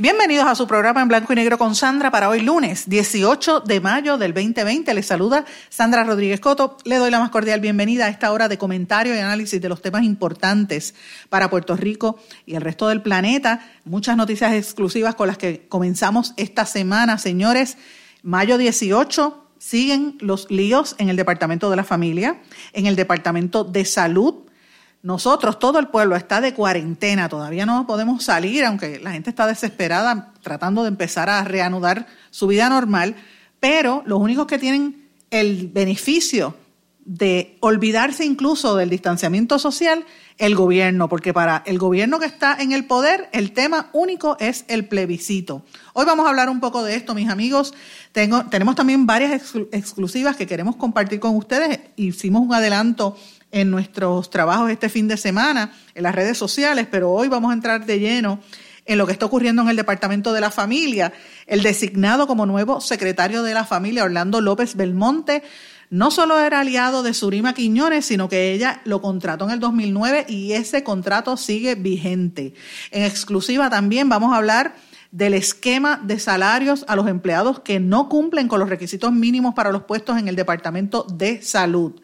Bienvenidos a su programa en blanco y negro con Sandra para hoy lunes 18 de mayo del 2020. Les saluda Sandra Rodríguez Coto. Le doy la más cordial bienvenida a esta hora de comentario y análisis de los temas importantes para Puerto Rico y el resto del planeta. Muchas noticias exclusivas con las que comenzamos esta semana, señores. Mayo 18 siguen los líos en el Departamento de la Familia, en el Departamento de Salud. Nosotros, todo el pueblo está de cuarentena, todavía no podemos salir, aunque la gente está desesperada tratando de empezar a reanudar su vida normal, pero los únicos que tienen el beneficio de olvidarse incluso del distanciamiento social, el gobierno, porque para el gobierno que está en el poder, el tema único es el plebiscito. Hoy vamos a hablar un poco de esto, mis amigos. Tenemos también varias exclusivas que queremos compartir con ustedes. Hicimos un adelanto en nuestros trabajos este fin de semana en las redes sociales, pero hoy vamos a entrar de lleno en lo que está ocurriendo en el Departamento de la Familia. El designado como nuevo secretario de la Familia, Orlando López Belmonte, no solo era aliado de Surima Quiñones, sino que ella lo contrató en el 2009 y ese contrato sigue vigente. En exclusiva también vamos a hablar del esquema de salarios a los empleados que no cumplen con los requisitos mínimos para los puestos en el Departamento de Salud.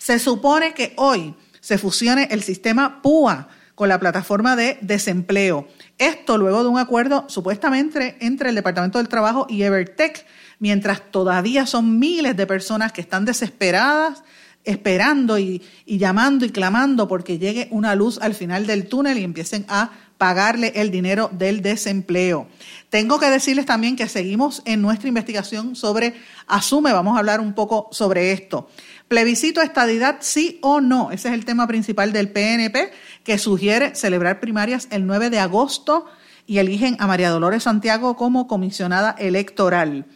Se supone que hoy se fusione el sistema PUA con la plataforma de desempleo. Esto luego de un acuerdo supuestamente entre el Departamento del Trabajo y Evertech mientras todavía son miles de personas que están desesperadas, esperando y, llamando y clamando porque llegue una luz al final del túnel y empiecen a pagarle el dinero del desempleo. Tengo que decirles también que seguimos en nuestra investigación sobre Asume, vamos a hablar un poco sobre esto. Plebiscito estadidad, sí o no, ese es el tema principal del PNP, que sugiere celebrar primarias el 9 de agosto y eligen a María Dolores Santiago como comisionada electoral.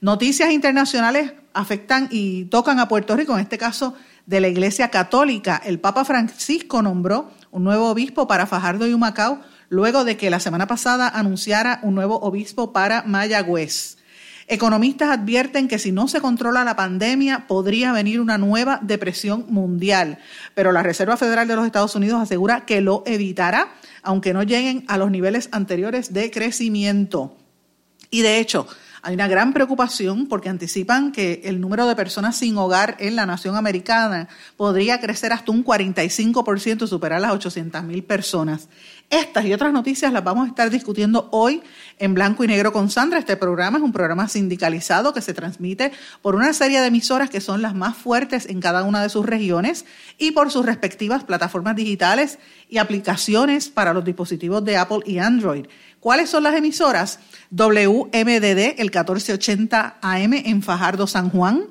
Noticias internacionales afectan y tocan a Puerto Rico, en este caso de la Iglesia Católica. El Papa Francisco nombró un nuevo obispo para Fajardo y Humacao luego de que la semana pasada anunciara un nuevo obispo para Mayagüez. Economistas advierten que si no se controla la pandemia podría venir una nueva depresión mundial, pero la Reserva Federal de los Estados Unidos asegura que lo evitará, aunque no lleguen a los niveles anteriores de crecimiento. Y de hecho, hay una gran preocupación porque anticipan que el número de personas sin hogar en la nación americana podría crecer hasta un 45% y superar las 800 mil personas. Estas y otras noticias las vamos a estar discutiendo hoy en blanco y negro con Sandra. Este programa es un programa sindicalizado que se transmite por una serie de emisoras que son las más fuertes en cada una de sus regiones y por sus respectivas plataformas digitales y aplicaciones para los dispositivos de Apple y Android. ¿Cuáles son las emisoras? WMDD, el 1480 AM en Fajardo, San Juan.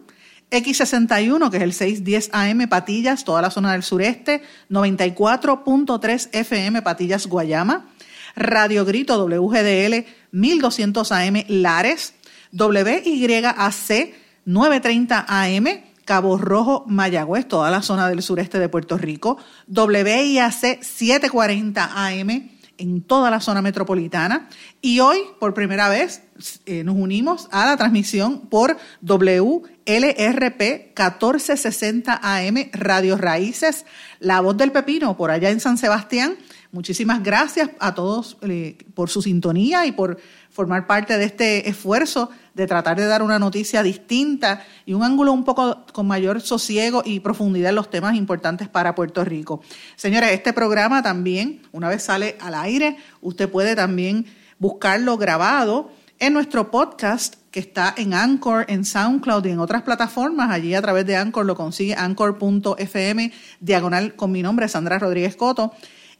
X61, que es el 610 AM Patillas, toda la zona del sureste. 94.3 FM Patillas, Guayama. Radio Grito WGDL 1200 AM Lares. WYAC 930 AM Cabo Rojo, Mayagüez, toda la zona del sureste de Puerto Rico. WIAC 740 AM en toda la zona metropolitana. Y hoy, por primera vez, eh, nos unimos a la transmisión por WLRP 1460 AM Radio Raíces, La Voz del Pepino, por allá en San Sebastián. Muchísimas gracias a todos eh, por su sintonía y por formar parte de este esfuerzo de tratar de dar una noticia distinta y un ángulo un poco con mayor sosiego y profundidad en los temas importantes para Puerto Rico. Señores, este programa también, una vez sale al aire, usted puede también buscarlo grabado en nuestro podcast que está en Anchor, en SoundCloud y en otras plataformas. Allí a través de Anchor lo consigue anchor.fm, diagonal con mi nombre, Sandra Rodríguez Coto.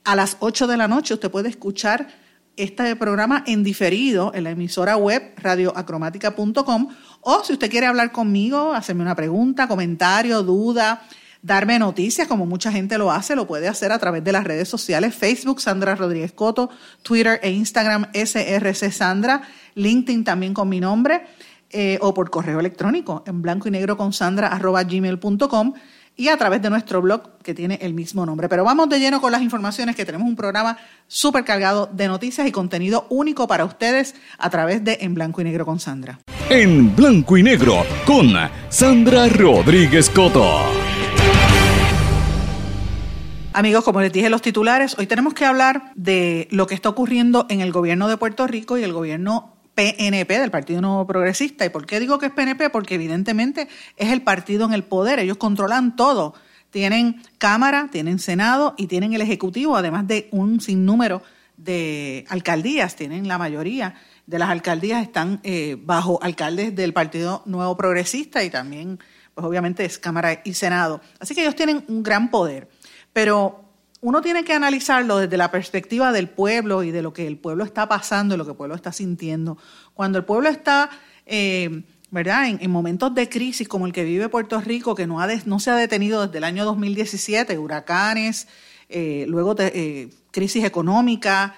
A las 8 de la noche usted puede escuchar este programa en diferido en la emisora web radioacromática.com o si usted quiere hablar conmigo, hacerme una pregunta, comentario, duda, darme noticias, como mucha gente lo hace, lo puede hacer a través de las redes sociales, Facebook, Sandra Rodríguez Coto, Twitter e Instagram, SRC Sandra, LinkedIn también con mi nombre, eh, o por correo electrónico en blanco y negro con sandra arroba gmail.com y a través de nuestro blog que tiene el mismo nombre. Pero vamos de lleno con las informaciones que tenemos un programa súper cargado de noticias y contenido único para ustedes a través de En Blanco y Negro con Sandra. En Blanco y Negro con Sandra Rodríguez Coto. Amigos, como les dije los titulares, hoy tenemos que hablar de lo que está ocurriendo en el gobierno de Puerto Rico y el gobierno PNP, del Partido Nuevo Progresista. ¿Y por qué digo que es PNP? Porque evidentemente es el partido en el poder, ellos controlan todo. Tienen Cámara, tienen Senado y tienen el Ejecutivo, además de un sinnúmero de alcaldías, tienen la mayoría de las alcaldías están eh, bajo alcaldes del Partido Nuevo Progresista y también, pues obviamente es Cámara y Senado. Así que ellos tienen un gran poder, pero uno tiene que analizarlo desde la perspectiva del pueblo y de lo que el pueblo está pasando lo que el pueblo está sintiendo. Cuando el pueblo está, eh, ¿verdad?, en, momentos de crisis como el que vive Puerto Rico, que no, ha no se ha detenido desde el año 2017, huracanes, eh, luego de, eh, crisis económica,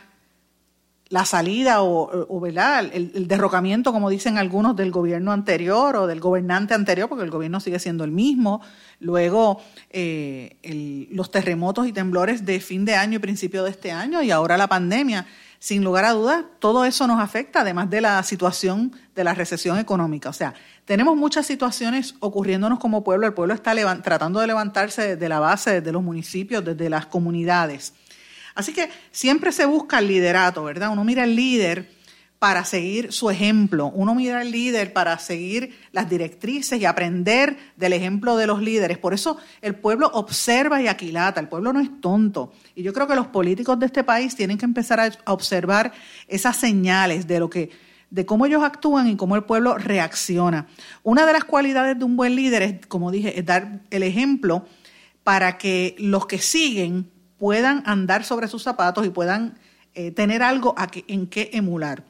la salida o. El, derrocamiento, como dicen algunos, del gobierno anterior o del gobernante anterior, porque el gobierno sigue siendo el mismo. Luego eh, los terremotos y temblores de fin de año y principio de este año y ahora la pandemia. Sin lugar a dudas, todo eso nos afecta, además de la situación de la recesión económica. O sea, tenemos muchas situaciones ocurriéndonos como pueblo. El pueblo está tratando de levantarse desde la base, desde los municipios, desde las comunidades Así que siempre se busca el liderato, ¿verdad? Uno mira al líder para seguir su ejemplo, uno mira al líder para seguir las directrices y aprender del ejemplo de los líderes. Por eso el pueblo observa y aquilata, el pueblo no es tonto. Y yo creo que los políticos de este país tienen que empezar a observar esas señales de lo que de cómo ellos actúan y cómo el pueblo reacciona. Una de las cualidades de un buen líder es, como dije, es dar el ejemplo para que los que siguen puedan andar sobre sus zapatos y puedan eh, tener algo en qué emular.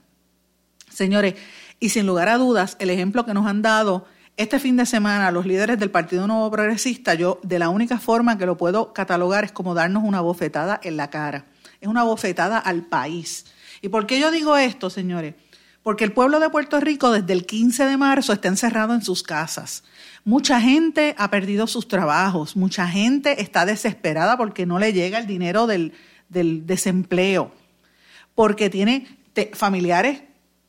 Señores, y sin lugar a dudas, el ejemplo que nos han dado este fin de semana los líderes del Partido Nuevo Progresista, yo de la única forma que lo puedo catalogar es como darnos una bofetada en la cara. Es una bofetada al país. ¿Y por qué yo digo esto, señores? Porque el pueblo de Puerto Rico desde el 15 de marzo está encerrado en sus casas. Mucha gente ha perdido sus trabajos, mucha gente está desesperada porque no le llega el dinero del, desempleo, porque tiene familiares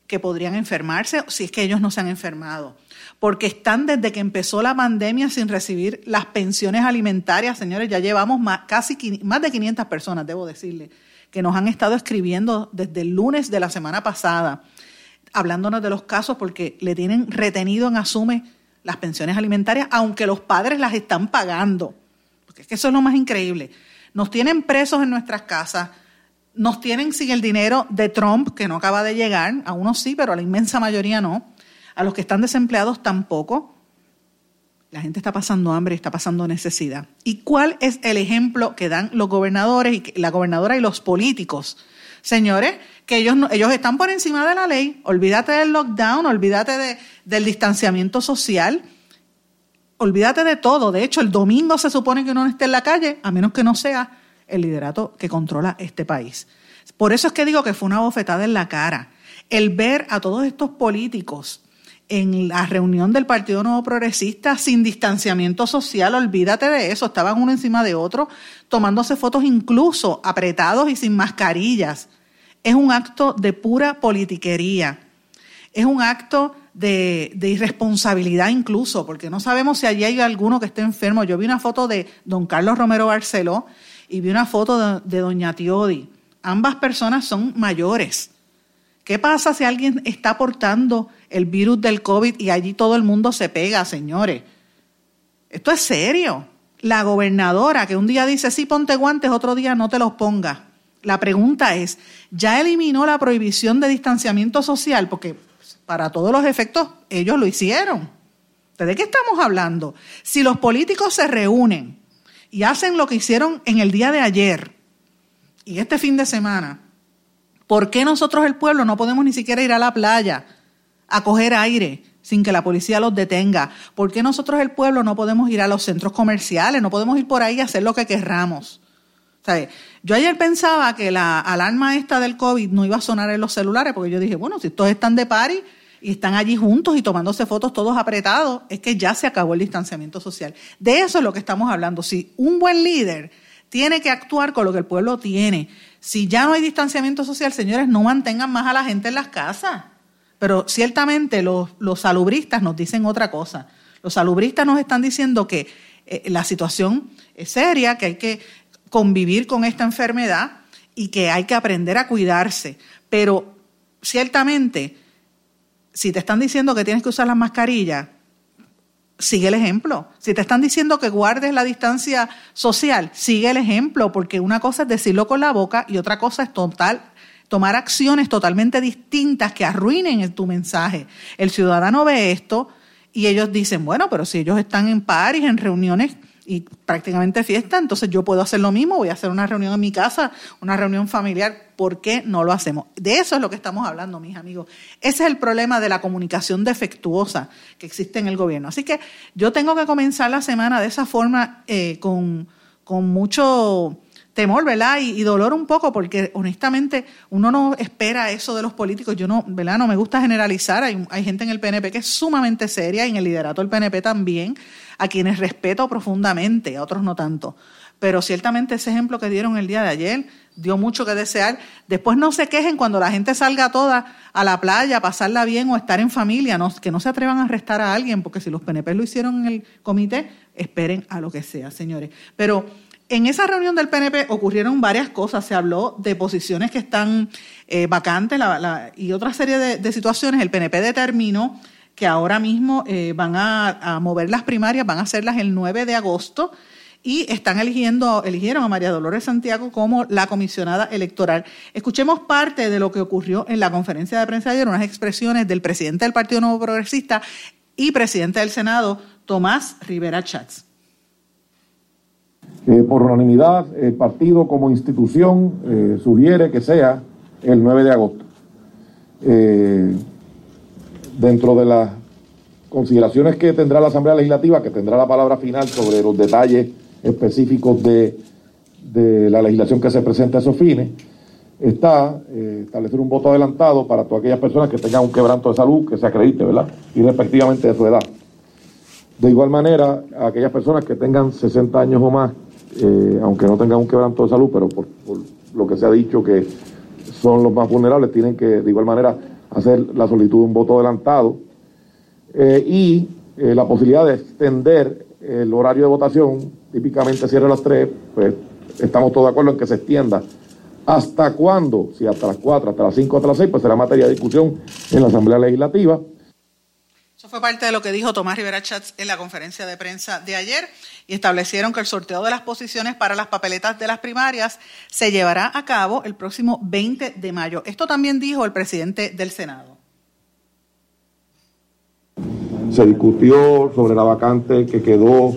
que podrían enfermarse si es que ellos no se han enfermado, porque están desde que empezó la pandemia sin recibir las pensiones alimentarias, señores, ya llevamos casi más de 500 personas, debo decirle, que nos han estado escribiendo desde el lunes de la semana pasada, hablándonos de los casos porque le tienen retenido en Asume las pensiones alimentarias, aunque los padres las están pagando. Porque es que eso es lo más increíble. Nos tienen presos en nuestras casas, nos tienen sin el dinero de Trump, que no acaba de llegar, a unos sí, pero a la inmensa mayoría no, a los que están desempleados tampoco. La gente está pasando hambre está pasando necesidad. ¿Y cuál es el ejemplo que dan los gobernadores y la gobernadora y los políticos? Señores, que ellos, ellos están por encima de la ley. Olvídate del lockdown, olvídate de, del distanciamiento social, olvídate de todo. De hecho, el domingo se supone que uno no esté en la calle, a menos que no sea el liderato que controla este país. Por eso es que digo que fue una bofetada en la cara. El ver a todos estos políticos en la reunión del Partido Nuevo Progresista sin distanciamiento social, olvídate de eso, estaban uno encima de otro, tomándose fotos incluso apretados y sin mascarillas es un acto de pura politiquería, es un acto de, irresponsabilidad incluso, porque no sabemos si allí hay alguno que esté enfermo. Yo vi una foto de don Carlos Romero Barceló y vi una foto de, doña Tiodi. Ambas personas son mayores. ¿Qué pasa si alguien está portando el virus del COVID y allí todo el mundo se pega, señores? Esto es serio. La gobernadora que un día dice, sí, ponte guantes, otro día no te los pongas. La pregunta es, ¿ya eliminó la prohibición de distanciamiento social? Porque para todos los efectos ellos lo hicieron. ¿De qué estamos hablando? Si los políticos se reúnen y hacen lo que hicieron en el día de ayer y este fin de semana, ¿por qué nosotros el pueblo no podemos ni siquiera ir a la playa a coger aire sin que la policía los detenga? ¿Por qué nosotros el pueblo no podemos ir a los centros comerciales? No podemos ir por ahí y hacer lo que querramos. Yo ayer pensaba que la alarma esta del COVID no iba a sonar en los celulares, porque yo dije, bueno, si todos están de pari y están allí juntos y tomándose fotos todos apretados, es que ya se acabó el distanciamiento social. De eso es lo que estamos hablando. Si un buen líder tiene que actuar con lo que el pueblo tiene, si ya no hay distanciamiento social, señores, no mantengan más a la gente en las casas. Pero ciertamente los, salubristas nos dicen otra cosa. Los salubristas nos están diciendo que eh, la situación es seria, que hay que convivir con esta enfermedad y que hay que aprender a cuidarse. Pero ciertamente, si te están diciendo que tienes que usar la mascarilla, sigue el ejemplo. Si te están diciendo que guardes la distancia social, sigue el ejemplo, porque una cosa es decirlo con la boca y otra cosa es total, tomar acciones totalmente distintas que arruinen tu mensaje. El ciudadano ve esto y ellos dicen, bueno, pero si ellos están en pares, en reuniones y prácticamente fiesta, entonces yo puedo hacer lo mismo, voy a hacer una reunión en mi casa, una reunión familiar, ¿por qué no lo hacemos? De eso es lo que estamos hablando, mis amigos. Ese es el problema de la comunicación defectuosa que existe en el gobierno. Así que yo tengo que comenzar la semana de esa forma eh, con, con mucho temor, ¿verdad? Y, dolor un poco, porque honestamente uno no espera eso de los políticos. Yo no, ¿verdad? No me gusta generalizar. Hay, gente en el PNP que es sumamente seria y en el liderato del PNP también, a quienes respeto profundamente, a otros no tanto. Pero ciertamente ese ejemplo que dieron el día de ayer dio mucho que desear. Después no se quejen cuando la gente salga toda a la playa, a pasarla bien o estar en familia, que no se atrevan a arrestar a alguien, porque si los PNP lo hicieron en el comité, esperen a lo que sea, señores. Pero en esa reunión del PNP ocurrieron varias cosas. Se habló de posiciones que están eh, vacantes y otra serie de, situaciones. El PNP determinó que ahora mismo eh, van a, mover las primarias, van a hacerlas el 9 de agosto y están eligiendo, eligieron a María Dolores Santiago como la comisionada electoral. Escuchemos parte de lo que ocurrió en la conferencia de prensa ayer, unas expresiones del presidente del Partido Nuevo Progresista y presidente del Senado, Tomás Rivera Chats. Eh, por unanimidad, el partido como institución eh, sugiere que sea el 9 de agosto. Eh, dentro de las consideraciones que tendrá la Asamblea Legislativa, que tendrá la palabra final sobre los detalles específicos de, de la legislación que se presenta a esos fines, está establecer un voto adelantado para todas aquellas personas que tengan un quebranto de salud que se acredite, ¿verdad? Y respectivamente de su edad. De igual manera, aquellas personas que tengan 60 años o más eh, aunque no tengan un quebranto de salud, pero por, lo que se ha dicho que son los más vulnerables, tienen que de igual manera hacer la solicitud de un voto adelantado eh, y eh, la posibilidad de extender el horario de votación, típicamente cierra a las 3, pues estamos todos de acuerdo en que se extienda. ¿Hasta cuándo? Si hasta las 4, hasta las 5, hasta las 6, pues será materia de discusión en la Asamblea Legislativa. Eso fue parte de lo que dijo Tomás Rivera Chats en la conferencia de prensa de ayer y establecieron que el sorteo de las posiciones para las papeletas de las primarias se llevará a cabo el próximo 20 de mayo. Esto también dijo el presidente del Senado. Se discutió sobre la vacante que quedó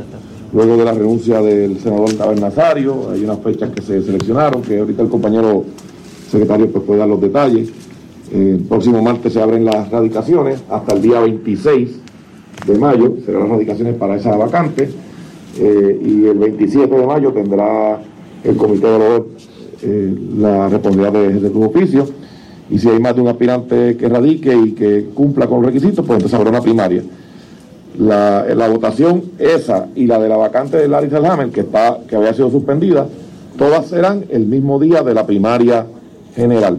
luego de la renuncia del senador David Nazario. Hay unas fechas que se seleccionaron, que ahorita el compañero secretario pues, puede dar los detalles. El próximo martes se abren las radicaciones hasta el día 26 de mayo, serán las radicaciones para esa vacante. Eh, y el 27 de mayo tendrá el comité de los eh, la responsabilidad de, de tu oficio. Y si hay más de un aspirante que radique y que cumpla con los requisitos, pues entonces habrá una primaria. La, la votación esa y la de la vacante de Larry Selhammer, que, que había sido suspendida, todas serán el mismo día de la primaria general.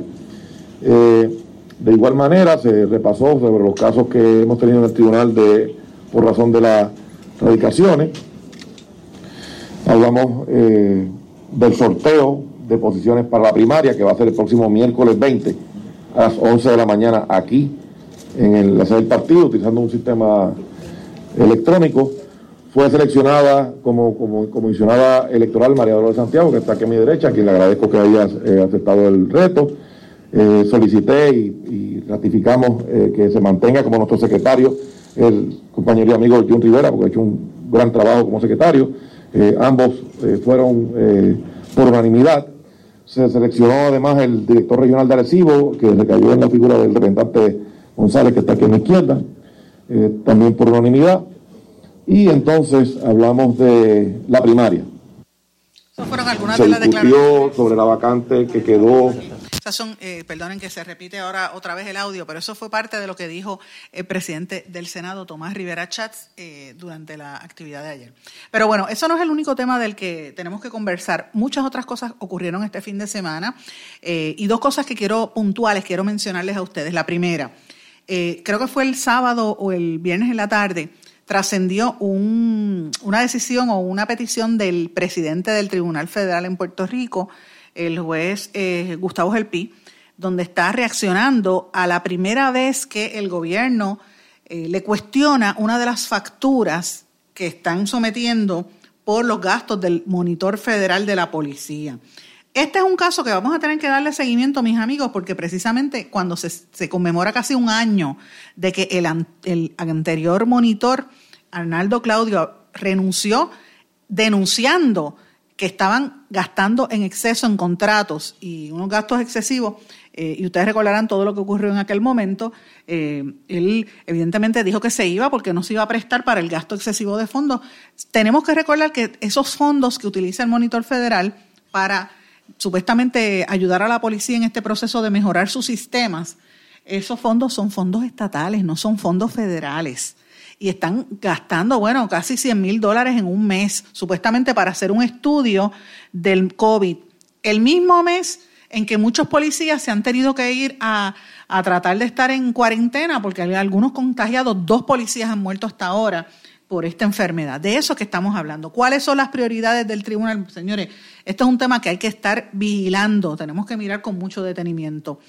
Eh, de igual manera, se repasó sobre los casos que hemos tenido en el tribunal de, por razón de las radicaciones. Hablamos eh, del sorteo de posiciones para la primaria, que va a ser el próximo miércoles 20 a las 11 de la mañana aquí en la sede del partido, utilizando un sistema electrónico. Fue seleccionada como, como comisionada electoral María Dolores Santiago, que está aquí a mi derecha, a quien le agradezco que haya eh, aceptado el reto. Eh, solicité y, ratificamos eh, que se mantenga como nuestro secretario el compañero y amigo John Rivera, porque ha hecho un gran trabajo como secretario. Eh, ambos fueron por unanimidad. Se seleccionó además el director regional de Arecibo, que recayó en la figura del representante González, que está aquí a mi izquierda. también por unanimidad. Y entonces hablamos de la primaria. Se discutió sobre la vacante que quedó esas son, eh, perdonen que se repite ahora otra vez el audio, pero eso fue parte de lo que dijo el presidente del Senado, Tomás Rivera Chats, eh, durante la actividad de ayer. Pero bueno, eso no es el único tema del que tenemos que conversar. Muchas otras cosas ocurrieron este fin de semana eh, y dos cosas que quiero puntuales, quiero mencionarles a ustedes. La primera, creo que fue el sábado o el viernes en la tarde, trascendió un, una decisión o una petición del presidente del Tribunal Federal en Puerto Rico, el juez eh, Gustavo Gelpi, donde está reaccionando a la primera vez que el gobierno eh, le cuestiona una de las facturas que están sometiendo por los gastos del monitor federal de la policía. Este es un caso que vamos a tener que darle seguimiento, mis amigos, porque precisamente cuando se, conmemora casi un año de que el, el anterior monitor, Arnaldo Claudio, renunció denunciando que estaban gastando en exceso en contratos y unos gastos excesivos, eh, y ustedes recordarán todo lo que ocurrió en aquel momento, eh, él evidentemente dijo que se iba porque no se iba a prestar para el gasto excesivo de fondos. Tenemos que recordar que esos fondos que utiliza el monitor federal para supuestamente ayudar a la policía en este proceso de mejorar sus sistemas, esos fondos son fondos estatales, no son fondos federales y están gastando, bueno, casi 100 mil dólares en un mes, supuestamente para hacer un estudio del COVID. El mismo mes en que muchos policías se han tenido que ir a, a tratar de estar en cuarentena, porque hay algunos contagiados, dos policías han muerto hasta ahora por esta enfermedad. De eso que estamos hablando. ¿Cuáles son las prioridades del tribunal? Señores, esto es un tema que hay que estar vigilando, tenemos que mirar con mucho detenimiento.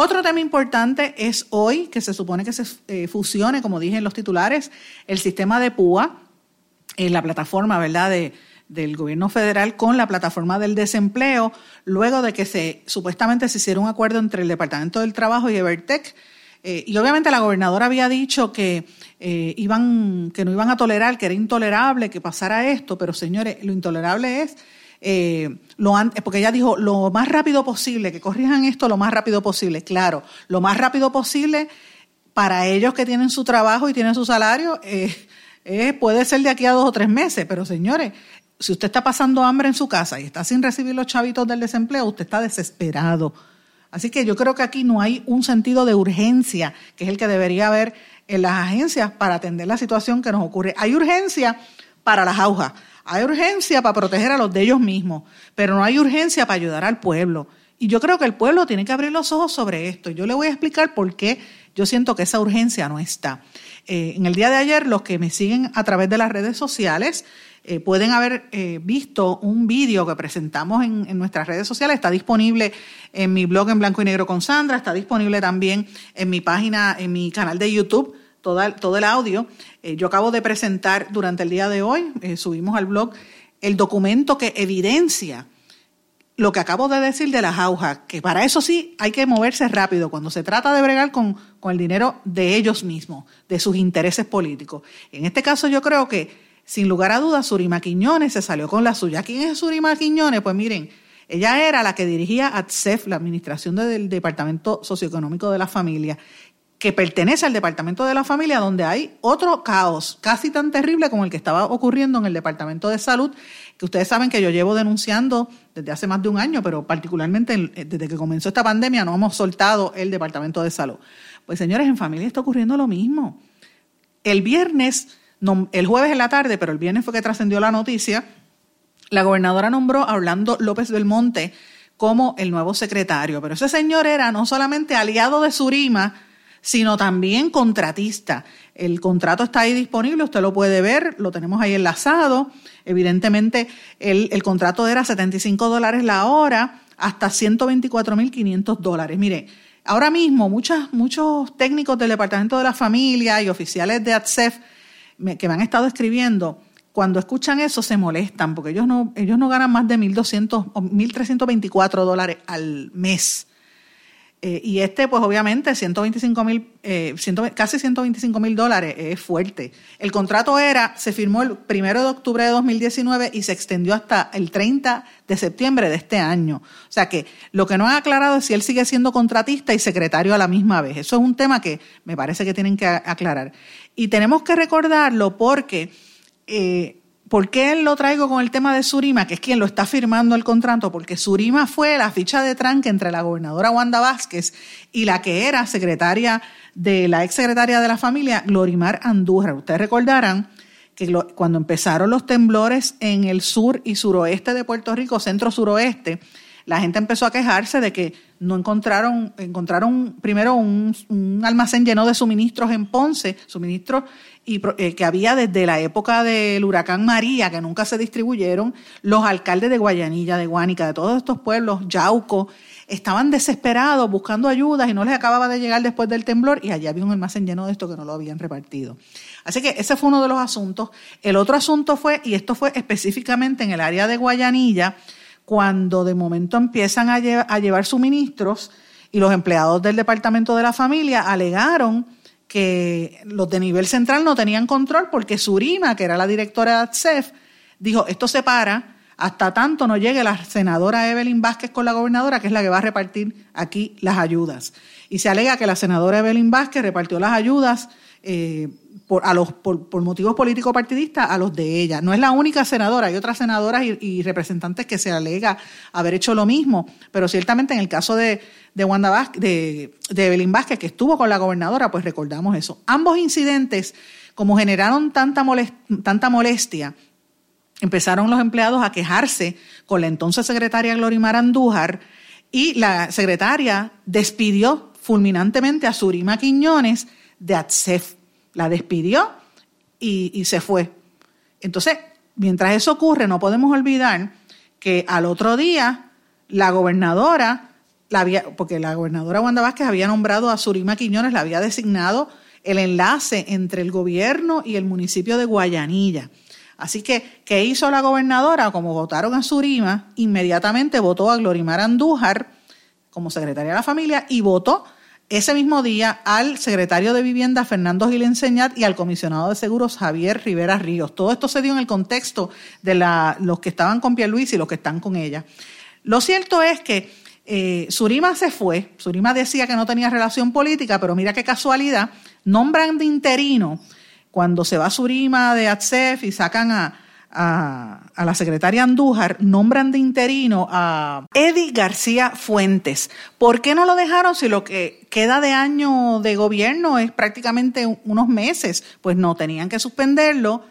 Otro tema importante es hoy, que se supone que se eh, fusione, como dije en los titulares, el sistema de PUA, en la plataforma, ¿verdad?, de, del gobierno federal con la plataforma del desempleo, luego de que se supuestamente se hiciera un acuerdo entre el Departamento del Trabajo y Evertech. Eh, y obviamente la gobernadora había dicho que eh, iban, que no iban a tolerar, que era intolerable que pasara esto, pero señores, lo intolerable es eh, lo porque ella dijo lo más rápido posible, que corrijan esto lo más rápido posible. Claro, lo más rápido posible para ellos que tienen su trabajo y tienen su salario, puede ser de aquí a dos o tres meses, pero señores, si usted está pasando hambre en su casa y está sin recibir los chavitos del desempleo, usted está desesperado. Así que yo creo que aquí no hay un sentido de urgencia, que es el que debería haber en las agencias para atender la situación que nos ocurre. Hay urgencia para las aujas, hay urgencia para proteger a los de ellos mismos, pero no hay urgencia para ayudar al pueblo. Y yo creo que el pueblo tiene que abrir los ojos sobre esto. Yo le voy a explicar por qué yo siento que esa urgencia no está. Eh, en el día de ayer, los que me siguen a través de las redes sociales eh, pueden haber eh, visto un vídeo que presentamos en, en, nuestras redes sociales. Está disponible en mi blog en blanco y negro con Sandra, está disponible también en mi página, en mi canal de YouTube todo, el audio. Eh, yo acabo de presentar durante el día de hoy, eh, subimos al blog, el documento que evidencia lo que acabo de decir de las aujas, que para eso sí hay que moverse rápido cuando se trata de bregar con, con el dinero de ellos mismos, de sus intereses políticos. En este caso yo creo que, sin lugar a dudas, Surima Quiñones se salió con la suya. ¿Quién es Surima Quiñones? Pues miren, ella era la que dirigía ATSEF, la Administración del Departamento Socioeconómico de la Familia, que pertenece al Departamento de la Familia, donde hay otro caos casi tan terrible como el que estaba ocurriendo en el Departamento de Salud, que ustedes saben que yo llevo denunciando desde hace más de un año, pero particularmente eh, desde que comenzó esta pandemia no hemos soltado el Departamento de Salud. Pues señores, en familia está ocurriendo lo mismo. El viernes, el jueves en la tarde, pero el viernes fue que trascendió la noticia, la gobernadora nombró a Orlando López Belmonte como el nuevo secretario, pero ese señor era no solamente aliado de Surima, sino también contratista. El contrato está ahí disponible, usted lo puede ver, lo tenemos ahí enlazado. Evidentemente, el, el contrato era 75 dólares la hora hasta 124.500 dólares. Mire, ahora mismo muchas, muchos técnicos del Departamento de la Familia y oficiales de ATSEF que me han estado escribiendo, cuando escuchan eso se molestan porque ellos no, ellos no ganan más de 1.200 o 1.324 dólares al mes Eh, y este, pues obviamente, 125 mil, eh, casi 125 mil dólares es fuerte. El contrato era, se firmó el primero de octubre de 2019 y se extendió hasta el 30 de septiembre de este año. O sea que lo que no han aclarado es si él sigue siendo contratista y secretario a la misma vez. Eso es un tema que me parece que tienen que aclarar. Y tenemos que recordarlo porque eh, ¿Por qué lo traigo con el tema de Surima, que es quien lo está firmando el contrato? Porque Surima fue la ficha de tranque entre la gobernadora Wanda Vázquez y la que era secretaria de la ex secretaria de la familia, Glorimar Andújar. Ustedes recordarán que cuando empezaron los temblores en el sur y suroeste de Puerto Rico, centro-suroeste, la gente empezó a quejarse de que no encontraron, encontraron primero un, un almacén lleno de suministros en Ponce, suministros y, eh, que había desde la época del huracán María, que nunca se distribuyeron, los alcaldes de Guayanilla, de Guánica, de todos estos pueblos, Yauco, estaban desesperados buscando ayudas y no les acababa de llegar después del temblor y allá había un almacén lleno de esto que no lo habían repartido. Así que ese fue uno de los asuntos. El otro asunto fue, y esto fue específicamente en el área de Guayanilla, cuando de momento empiezan a, a llevar suministros y los empleados del Departamento de la Familia alegaron que los de nivel central no tenían control porque Surima, que era la directora de ATSEF, dijo, esto se para hasta tanto no llegue la senadora Evelyn Vázquez con la gobernadora, que es la que va a repartir aquí las ayudas. Y se alega que la senadora Evelyn Vázquez repartió las ayudas eh, por, a los, por, motivos políticos partidistas a los de ella. No es la única senadora, hay otras senadoras y, representantes que se alega haber hecho lo mismo, pero ciertamente en el caso de, de Wanda Vázquez, de, de Evelyn Vázquez, que estuvo con la gobernadora, pues recordamos eso. Ambos incidentes, como generaron tanta, tanta molestia, empezaron los empleados a quejarse con la entonces secretaria Glorimar Andújar y la secretaria despidió fulminantemente a Surima Quiñones de ATSEF la despidió y, se fue. Entonces, mientras eso ocurre, no podemos olvidar que al otro día la gobernadora, la había, porque la gobernadora Wanda Vázquez había nombrado a Surima Quiñones, la había designado el enlace entre el gobierno y el municipio de Guayanilla. Así que, ¿qué hizo la gobernadora? Como votaron a Surima, inmediatamente votó a Glorimar Andújar como secretaria de la familia y votó ese mismo día al secretario de Vivienda Fernando Gil Enseñat y al comisionado de seguros Javier Rivera Ríos. Todo esto se dio en el contexto de los que estaban con Luis y los que están con ella. Lo cierto es que eh, Surima se fue, Surima decía que no tenía relación política, pero mira qué casualidad, nombran de interino cuando se va Surima de ATSEF y sacan a, a, la secretaria Andújar, nombran de interino a Eddie García Fuentes. ¿Por qué no lo dejaron si lo que queda de año de gobierno es prácticamente unos meses? Pues no, tenían que suspenderlo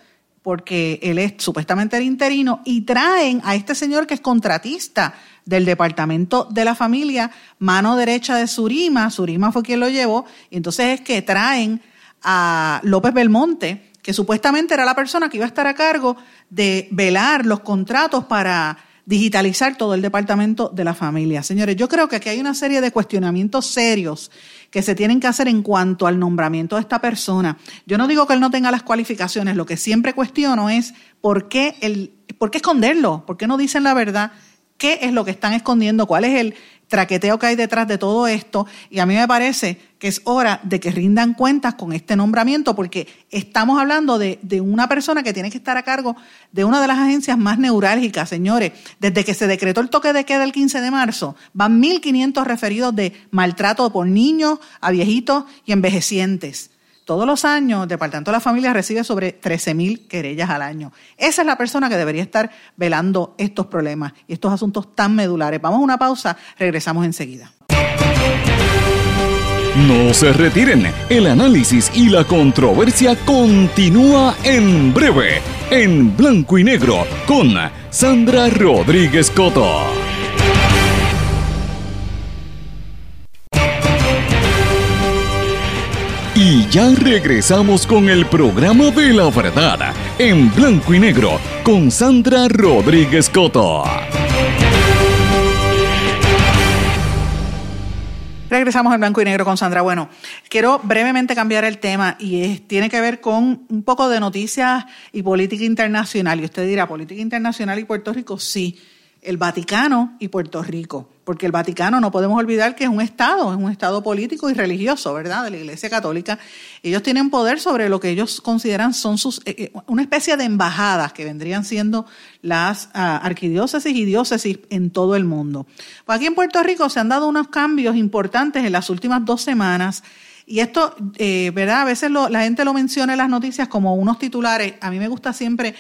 porque él es supuestamente el interino y traen a este señor que es contratista del Departamento de la Familia, mano derecha de Surima, Surima fue quien lo llevó, y entonces es que traen a López Belmonte, que supuestamente era la persona que iba a estar a cargo de velar los contratos para digitalizar todo el departamento de la familia. Señores, yo creo que aquí hay una serie de cuestionamientos serios que se tienen que hacer en cuanto al nombramiento de esta persona. Yo no digo que él no tenga las cualificaciones, lo que siempre cuestiono es por qué, el, por qué esconderlo, por qué no dicen la verdad, qué es lo que están escondiendo, cuál es el, traqueteo que hay detrás de todo esto y a mí me parece que es hora de que rindan cuentas con este nombramiento porque estamos hablando de, de, una persona que tiene que estar a cargo de una de las agencias más neurálgicas, señores. Desde que se decretó el toque de queda el 15 de marzo, van 1.500 referidos de maltrato por niños, a viejitos y envejecientes. Todos los años, el Departamento de la Familia recibe sobre 13.000 querellas al año. Esa es la persona que debería estar velando estos problemas y estos asuntos tan medulares. Vamos a una pausa, regresamos enseguida. No se retiren, el análisis y la controversia continúa en breve, en blanco y negro, con Sandra Rodríguez Coto. Ya regresamos con el programa de la verdad, en blanco y negro, con Sandra Rodríguez Coto. Regresamos en blanco y negro con Sandra. Bueno, quiero brevemente cambiar el tema y tiene que ver con un poco de noticias y política internacional. Y usted dirá, política internacional y Puerto Rico, sí. El Vaticano y Puerto Rico, porque el Vaticano no podemos olvidar que es un Estado, es un Estado político y religioso, ¿verdad? De la Iglesia Católica. Ellos tienen poder sobre lo que ellos consideran son sus, eh, eh, una especie de embajadas que vendrían siendo las ah, arquidiócesis y diócesis en todo el mundo. Pues aquí en Puerto Rico se han dado unos cambios importantes en las últimas dos semanas. Y esto, eh, ¿verdad? A veces la gente lo menciona en las noticias como unos titulares. A mí me gusta siempre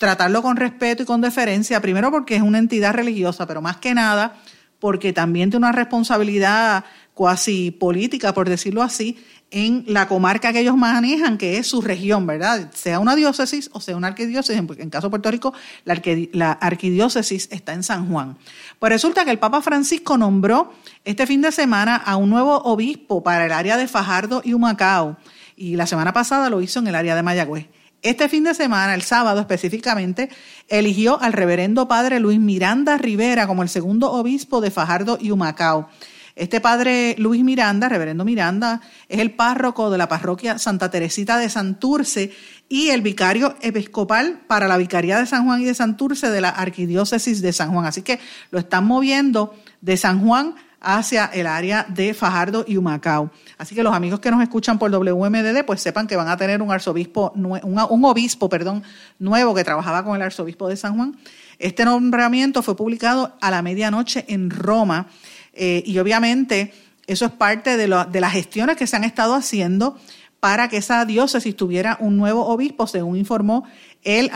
tratarlo con respeto y con deferencia, primero porque es una entidad religiosa, pero más que nada porque también tiene una responsabilidad cuasi política, por decirlo así, en la comarca que ellos manejan, que es su región, ¿verdad? Sea una diócesis o sea una arquidiócesis, porque en caso de Puerto Rico la, arquidiócesis está en San Juan. Pues resulta que el Papa Francisco nombró este fin de semana a un nuevo obispo para el área de Fajardo y Humacao, y la semana pasada lo hizo en el área de Mayagüez. Este fin de semana, el sábado específicamente, eligió al reverendo padre Luis Miranda Rivera como el segundo obispo de Fajardo y Humacao. Este padre Luis Miranda, reverendo Miranda, es el párroco de la parroquia Santa Teresita de Santurce y el vicario episcopal para la Vicaría de San Juan y de Santurce de la Arquidiócesis de San Juan. Así que lo están moviendo de San Juan hacia el área de Fajardo y Humacao. Así que los amigos que nos escuchan por WMDD, pues sepan que van a tener un arzobispo, un, obispo, perdón, nuevo que trabajaba con el arzobispo de San Juan. Este nombramiento fue publicado a la medianoche en Roma eh, y obviamente eso es parte de, las gestiones que se han estado haciendo para que esa diócesis tuviera un nuevo obispo, según informó el,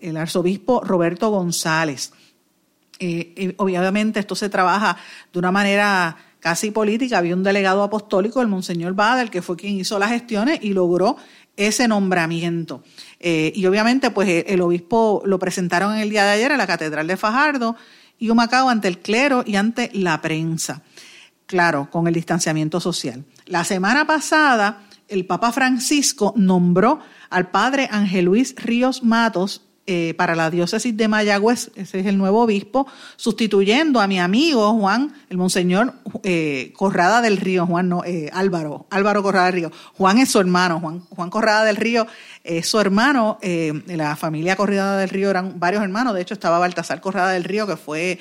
el arzobispo Roberto González. Eh, obviamente esto se trabaja de una manera casi política. Había un delegado apostólico, el Monseñor Badel, que fue quien hizo las gestiones y logró ese nombramiento. Eh, y obviamente, pues el obispo lo presentaron en el día de ayer en la Catedral de Fajardo y Humacao ante el clero y ante la prensa. Claro, con el distanciamiento social. La semana pasada, el Papa Francisco nombró al padre Ángel Luis Ríos Matos eh, para la diócesis de Mayagüez, ese es el nuevo obispo, sustituyendo a mi amigo Juan, el monseñor eh, Corrada del Río, Juan no, eh, Álvaro, Álvaro Corrada del Río. Juan es su hermano, Juan, Juan Corrada del Río es su hermano, de la familia Corrada del Río eran varios hermanos, de hecho estaba Baltasar Corrada del Río, que fue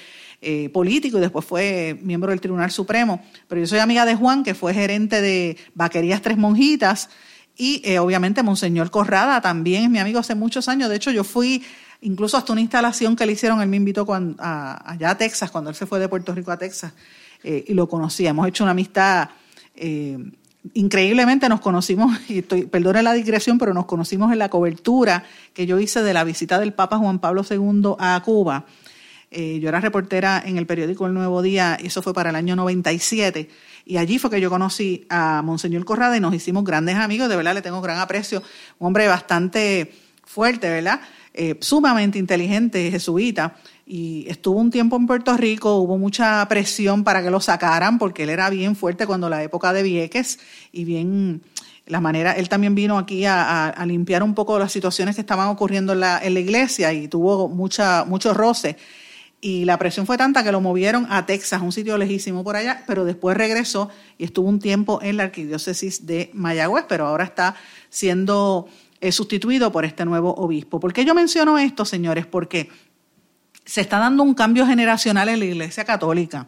político y después fue miembro del Tribunal Supremo, pero yo soy amiga de Juan, que fue gerente de Vaquerías Tres Monjitas, y eh, obviamente Monseñor Corrada también es mi amigo hace muchos años. De hecho, yo fui incluso hasta una instalación que le hicieron, él me invitó allá a Texas, cuando él se fue de Puerto Rico a Texas, eh, y lo conocí. Hemos hecho una amistad. Eh, increíblemente nos conocimos, y estoy, perdone la digresión, pero nos conocimos en la cobertura que yo hice de la visita del Papa Juan Pablo II a Cuba. Yo era reportera en el periódico El Nuevo Día, eso fue para el año 97 y allí fue que yo conocí a Monseñor Corrada y nos hicimos grandes amigos, de verdad le tengo gran aprecio, un hombre bastante fuerte, ¿verdad? Eh, sumamente inteligente, jesuita, y estuvo un tiempo en Puerto Rico, hubo mucha presión para que lo sacaran, porque él era bien fuerte cuando la época de Vieques, y bien la manera, él también vino aquí a, limpiar un poco las situaciones que estaban ocurriendo en la, en la iglesia y tuvo mucha, mucho roce y la presión fue tanta que lo movieron a Texas, un sitio lejísimo por allá, pero después regresó y estuvo un tiempo en la arquidiócesis de Mayagüez, pero ahora está siendo eh, sustituido por este nuevo obispo. ¿Por qué yo menciono esto, señores? Porque se está dando un cambio generacional en la Iglesia Católica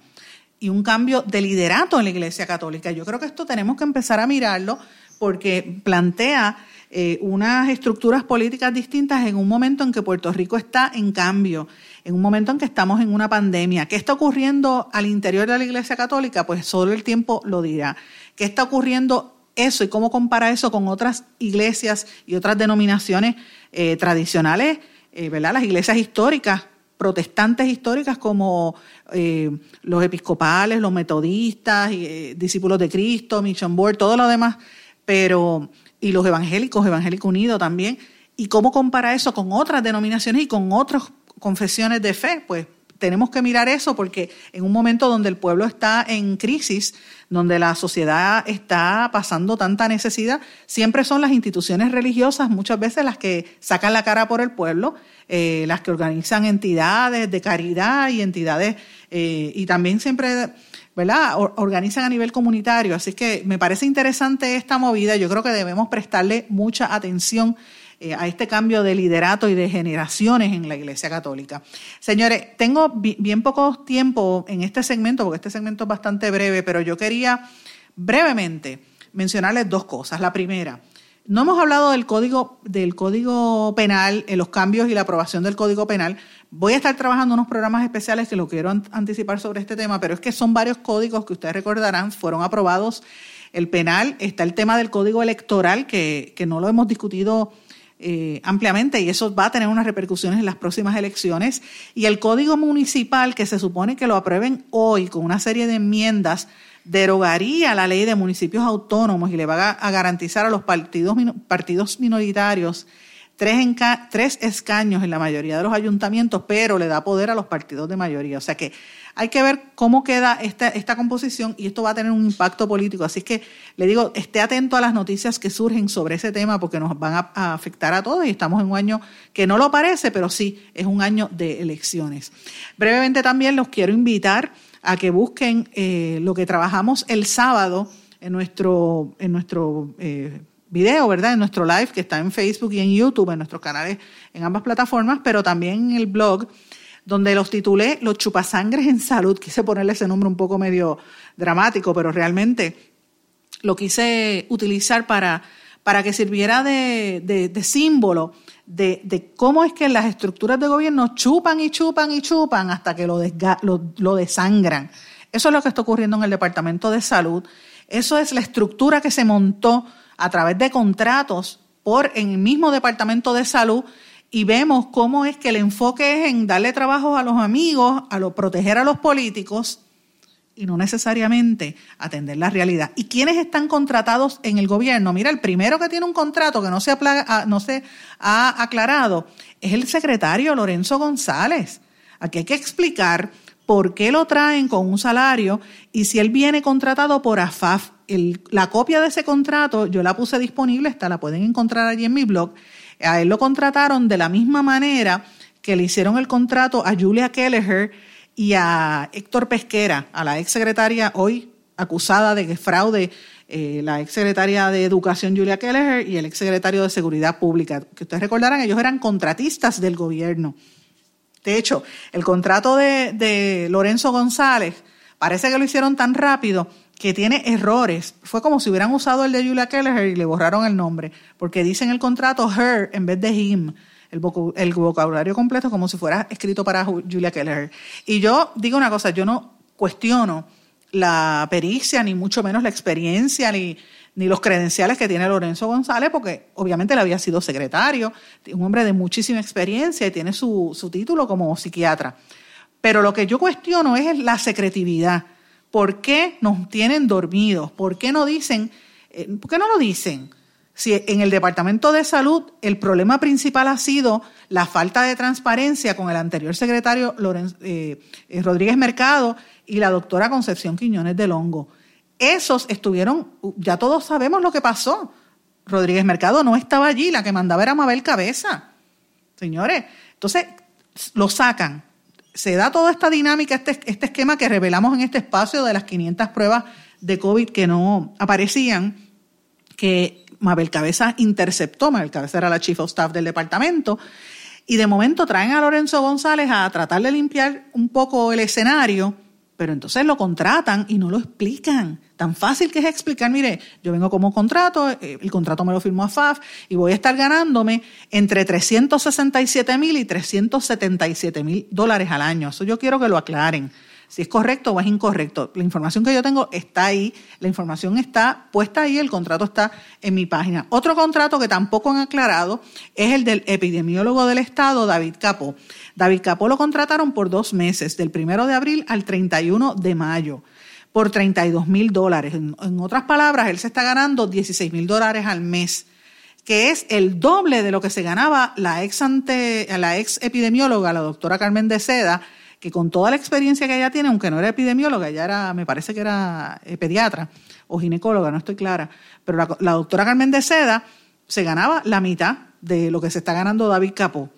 y un cambio de liderato en la Iglesia Católica. Yo creo que esto tenemos que empezar a mirarlo porque plantea eh, unas estructuras políticas distintas en un momento en que Puerto Rico está en cambio en un momento en que estamos en una pandemia. ¿Qué está ocurriendo al interior de la Iglesia Católica? Pues solo el tiempo lo dirá. ¿Qué está ocurriendo eso y cómo compara eso con otras iglesias y otras denominaciones eh, tradicionales, eh, ¿verdad? Las iglesias históricas, protestantes históricas como eh, los episcopales, los metodistas, discípulos de Cristo, Mission Board, todo lo demás, pero y los evangélicos, evangélico unido también, y cómo compara eso con otras denominaciones y con otros confesiones de fe, pues tenemos que mirar eso porque en un momento donde el pueblo está en crisis, donde la sociedad está pasando tanta necesidad, siempre son las instituciones religiosas muchas veces las que sacan la cara por el pueblo, eh, las que organizan entidades de caridad y entidades, eh, y también siempre, ¿verdad?, organizan a nivel comunitario. Así que me parece interesante esta movida, yo creo que debemos prestarle mucha atención eh, a este cambio de liderato y de generaciones en la Iglesia Católica. Señores, tengo bien poco tiempo en este segmento, porque este segmento es bastante breve, pero yo quería brevemente mencionarles dos cosas. La primera, no hemos hablado del código, del código penal, en los cambios y la aprobación del código penal. Voy a estar trabajando unos programas especiales que lo quiero anticipar sobre este tema, pero es que son varios códigos que ustedes recordarán, fueron aprobados. El penal, está el tema del código electoral, que, que no lo hemos discutido eh, ampliamente y eso va a tener unas repercusiones en las próximas elecciones. Y el código municipal, que se supone que lo aprueben hoy con una serie de enmiendas derogaría la ley de municipios autónomos y le va a garantizar a los partidos, partidos minoritarios tres, tres escaños en la mayoría de los ayuntamientos, pero le da poder a los partidos de mayoría. O sea que hay que ver cómo queda esta, esta composición y esto va a tener un impacto político. Así que le digo, esté atento a las noticias que surgen sobre ese tema porque nos van a, afectar a todos y estamos en un año que no lo parece, pero sí es un año de elecciones. Brevemente también los quiero invitar a que busquen eh, lo que trabajamos el sábado en nuestro, en nuestro eh, video, ¿verdad? En nuestro live que está en Facebook y en YouTube, en nuestros canales, en ambas plataformas, pero también en el blog, donde los titulé Los chupasangres en salud. Quise ponerle ese nombre un poco medio dramático, pero realmente lo quise utilizar para, para que sirviera de, de símbolo de, cómo es que las estructuras de gobierno chupan y chupan y chupan hasta que lo, lo, desangran. Eso es lo que está ocurriendo en el Departamento de Salud. Eso es la estructura que se montó a través de contratos por en el mismo Departamento de Salud y vemos cómo es que el enfoque es en darle trabajo a los amigos, a lo, proteger a los políticos y no necesariamente atender la realidad. ¿Y quiénes están contratados en el gobierno? Mira, el primero que tiene un contrato que no se, ha, no se ha aclarado es el secretario Lorenzo González. Aquí hay que explicar por qué lo traen con un salario y si él viene contratado por AFAF. la copia de ese contrato yo la puse disponible, está, la pueden encontrar allí en mi blog. A él lo contrataron de la misma manera que le hicieron el contrato a Julia Kelleher y a Héctor Pesquera, a la ex secretaria hoy acusada de fraude, eh, la ex secretaria de Educación Julia Kelleher y el ex secretario de Seguridad Pública. Que ustedes recordarán, ellos eran contratistas del gobierno. De hecho, el contrato de Lorenzo González parece que lo hicieron tan rápido que tiene errores. Fue como si hubieran usado el de Julia Kelleher y le borraron el nombre, porque dice en el contrato her en vez de him el, vocabulario completo como si fuera escrito para Julia Keller. Y yo digo una cosa, yo no cuestiono la pericia, ni mucho menos la experiencia, ni, ni los credenciales que tiene Lorenzo González, porque obviamente él había sido secretario, un hombre de muchísima experiencia y tiene su, su título como psiquiatra. Pero lo que yo cuestiono es la secretividad. ¿Por qué nos tienen dormidos? ¿Por qué no dicen? Eh, ¿Por qué no lo dicen? Si en el Departamento de Salud el problema principal ha sido la falta de transparencia con el anterior secretario eh, eh, Rodríguez Mercado y la doctora Concepción Quiñones del Hongo. Esos estuvieron, ya todos sabemos lo que pasó. Rodríguez Mercado no estaba allí, la que mandaba era Mabel Cabeza. Señores, entonces lo sacan. Se da toda esta dinámica, este, este esquema que revelamos en este espacio de las 500 pruebas de COVID que no aparecían, que Mabel Cabeza interceptó, Mabel Cabeza era la chief of staff del departamento, y de momento traen a Lorenzo González a tratar de limpiar un poco el escenario, pero entonces lo contratan y no lo explican. Tan fácil que es explicar, mire, yo vengo como contrato, eh, el contrato me lo firmó a FAF y voy a estar ganándome entre 367 mil y 377 mil dólares al año. Eso yo quiero que lo aclaren si es correcto o es incorrecto. La información que yo tengo está ahí, la información está puesta ahí, el contrato está en mi página. Otro contrato que tampoco han aclarado es el del epidemiólogo del Estado, David Capó. David Capó lo contrataron por dos meses, del primero de abril al 31 de mayo por 32 mil dólares. En, otras palabras, él se está ganando 16 mil dólares al mes, que es el doble de lo que se ganaba la ex, ante, la ex epidemióloga, la doctora Carmen de Seda, que con toda la experiencia que ella tiene, aunque no era epidemióloga, ella era, me parece que era eh, pediatra o ginecóloga, no estoy clara, pero la, doctora Carmen de Seda se ganaba la mitad de lo que se está ganando David Capó.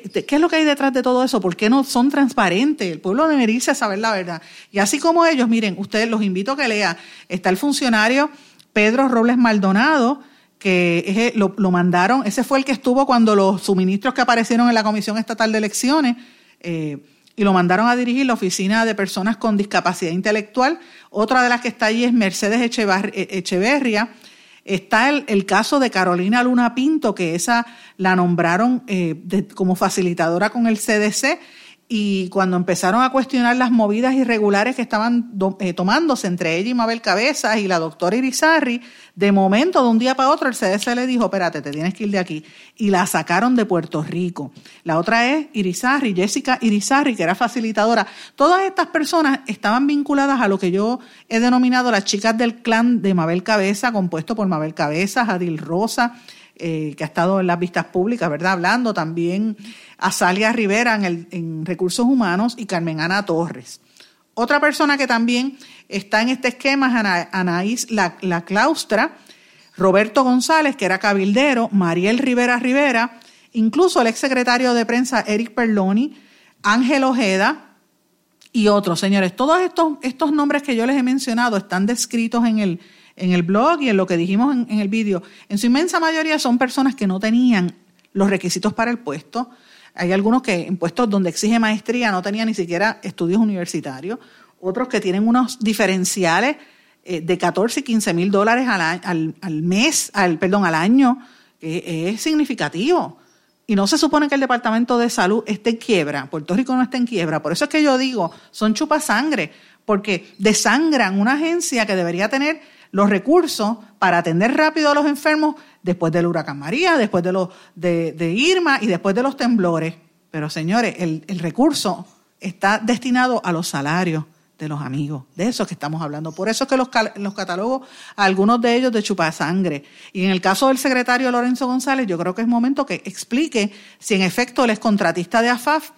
¿Qué, es lo que hay detrás de todo eso? ¿Por qué no son transparentes? El pueblo debe irse a saber la verdad. Y así como ellos, miren, ustedes los invito a que lean. Está el funcionario Pedro Robles Maldonado, que lo, mandaron, ese fue el que estuvo cuando los suministros que aparecieron en la Comisión Estatal de Elecciones, eh, y lo mandaron a dirigir la Oficina de Personas con Discapacidad Intelectual. Otra de las que está allí es Mercedes Echeverria. Está el, caso de Carolina Luna Pinto, que esa la nombraron eh, como facilitadora con el CDC y cuando empezaron a cuestionar las movidas irregulares que estaban eh, tomándose entre ella y Mabel Cabezas y la doctora Irizarri, de momento, de un día para otro, el CDC le dijo, espérate, te tienes que ir de aquí. Y la sacaron de Puerto Rico. La otra es Irizarri, Jessica Irizarri, que era facilitadora. Todas estas personas estaban vinculadas a lo que yo he denominado las chicas del clan de Mabel Cabeza, compuesto por Mabel Cabezas, Adil Rosa, eh, que ha estado en las vistas públicas, ¿verdad? Hablando también a Salia Rivera en, Recursos Humanos y Carmen Ana Torres. Otra persona que también está en este esquema es Anaís la, la Claustra, Roberto González, que era cabildero, Mariel Rivera Rivera, incluso el exsecretario de prensa Eric Perloni, Ángel Ojeda y otros. Señores, todos estos, estos nombres que yo les he mencionado están descritos en el, en el blog y en lo que dijimos en, el vídeo, en su inmensa mayoría son personas que no tenían los requisitos para el puesto. Hay algunos que en puestos donde exige maestría no tenían ni siquiera estudios universitarios, otros que tienen unos diferenciales eh, de 14 y 15 mil dólares al, al, mes, al, perdón, al año, que es significativo. Y no se supone que el Departamento de Salud esté en quiebra. Puerto Rico no está en quiebra. Por eso es que yo digo, son chupasangre, porque desangran una agencia que debería tener los recursos para atender rápido a los enfermos después del huracán María, después de, los, de, Irma y después de los temblores. Pero señores, el, recurso está destinado a los salarios de los amigos, de eso que estamos hablando. Por eso es que los, los algunos de ellos de chupasangre. Y en el caso del secretario Lorenzo González, yo creo que es momento que explique si en efecto él es contratista de AFAF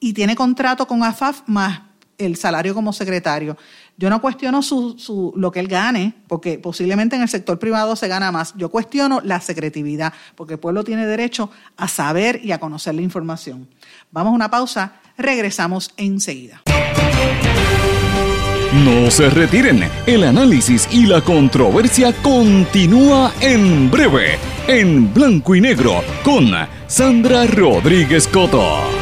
y tiene contrato con AFAF más el salario como secretario. Yo no cuestiono su, lo que él gane, porque posiblemente en el sector privado se gana más. Yo cuestiono la secretividad, porque el pueblo tiene derecho a saber y a conocer la información. Vamos a una pausa, regresamos enseguida. No se retiren, el análisis y la controversia continúa en breve, en blanco y negro, con Sandra Rodríguez Coto.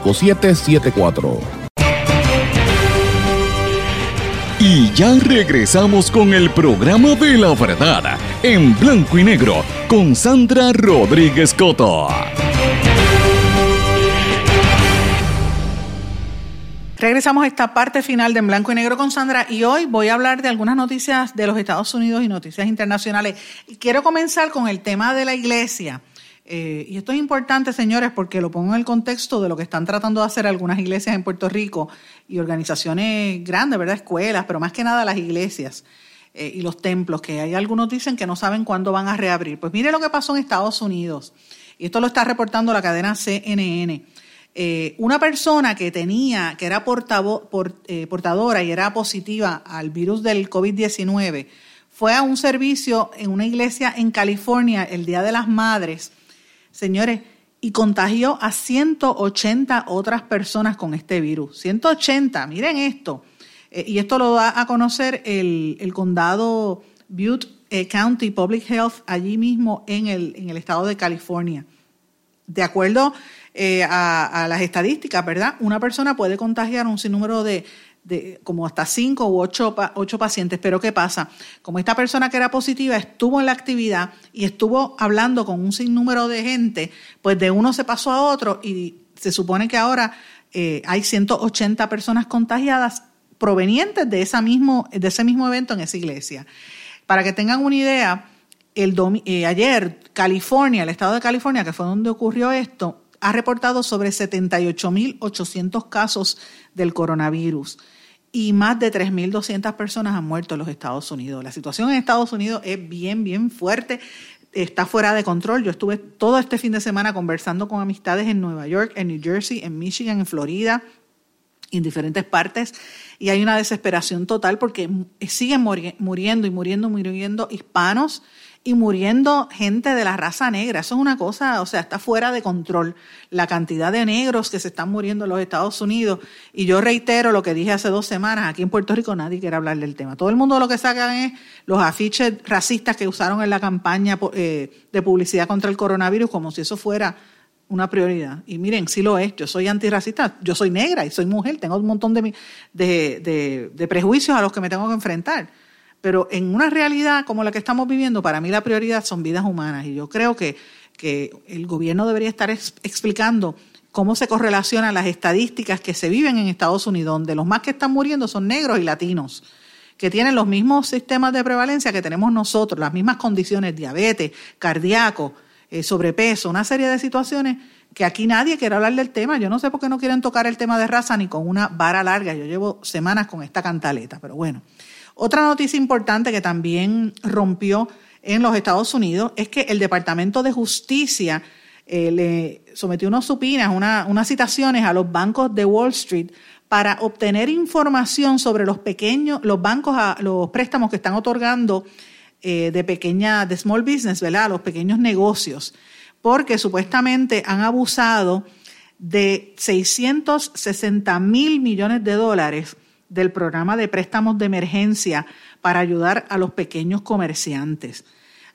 5774. Y ya regresamos con el programa de la verdad en blanco y negro con Sandra Rodríguez Coto. Regresamos a esta parte final de En Blanco y Negro con Sandra y hoy voy a hablar de algunas noticias de los Estados Unidos y noticias internacionales. Y quiero comenzar con el tema de la iglesia. Eh, y esto es importante, señores, porque lo pongo en el contexto de lo que están tratando de hacer algunas iglesias en Puerto Rico y organizaciones grandes, ¿verdad? Escuelas, pero más que nada las iglesias eh, y los templos, que hay algunos dicen que no saben cuándo van a reabrir. Pues mire lo que pasó en Estados Unidos. Y esto lo está reportando la cadena CNN. Eh, una persona que tenía, que era portadora y era positiva al virus del COVID-19, fue a un servicio en una iglesia en California el Día de las Madres señores, y contagió a 180 otras personas con este virus. 180, miren esto. Eh, y esto lo da a conocer el, condado Butte eh, County Public Health allí mismo en el, en el estado de California. De acuerdo eh, a, las estadísticas, ¿verdad? Una persona puede contagiar un sinnúmero de, de como hasta cinco u ocho, ocho pacientes. Pero ¿qué pasa? Como esta persona que era positiva estuvo en la actividad y estuvo hablando con un sinnúmero de gente, pues de uno se pasó a otro y se supone que ahora eh, hay 180 personas contagiadas provenientes de, esa mismo, de ese mismo evento en esa iglesia. Para que tengan una idea, el eh, ayer California, el estado de California, que fue donde ocurrió esto, ha reportado sobre 78.800 casos del coronavirus y más de 3.200 personas han muerto en los Estados Unidos. La situación en Estados Unidos es bien, bien fuerte, está fuera de control. Yo estuve todo este fin de semana conversando con amistades en Nueva York, en New Jersey, en Michigan, en Florida, en diferentes partes, y hay una desesperación total porque siguen muriendo y muriendo, muriendo hispanos y muriendo gente de la raza negra. Eso es una cosa, o sea, está fuera de control la cantidad de negros que se están muriendo en los Estados Unidos. Y yo reitero lo que dije hace dos semanas, aquí en Puerto Rico nadie quiere hablar del tema. Todo el mundo lo que sacan es los afiches racistas que usaron en la campaña eh, de publicidad contra el coronavirus como si eso fuera una prioridad. Y miren, sí lo es. Yo soy antirracista, yo soy negra y soy mujer, tengo un montón de, de, de prejuicios a los que me tengo que enfrentar pero en una realidad como la que estamos viviendo, para mí la prioridad son vidas humanas y yo creo que, que el gobierno debería estar explicando cómo se correlacionan las estadísticas que se viven en Estados Unidos, donde los más que están muriendo son negros y latinos, que tienen los mismos sistemas de prevalencia que tenemos nosotros, las mismas condiciones, diabetes, cardíaco, eh, sobrepeso, una serie de situaciones que aquí nadie quiere hablar del tema. Yo no sé por qué no quieren tocar el tema de raza ni con una vara larga. Yo llevo semanas con esta cantaleta, pero bueno. Otra noticia importante que también rompió en los Estados Unidos es que el Departamento de Justicia eh, le sometió unas supinas, unas citaciones a los bancos de Wall Street para obtener información sobre los pequeños, los bancos, los préstamos que están otorgando eh, de pequeña, de small business, ¿verdad? Los pequeños negocios, porque supuestamente han abusado de 660 mil millones de dólares del programa de préstamos de emergencia para ayudar a los pequeños comerciantes.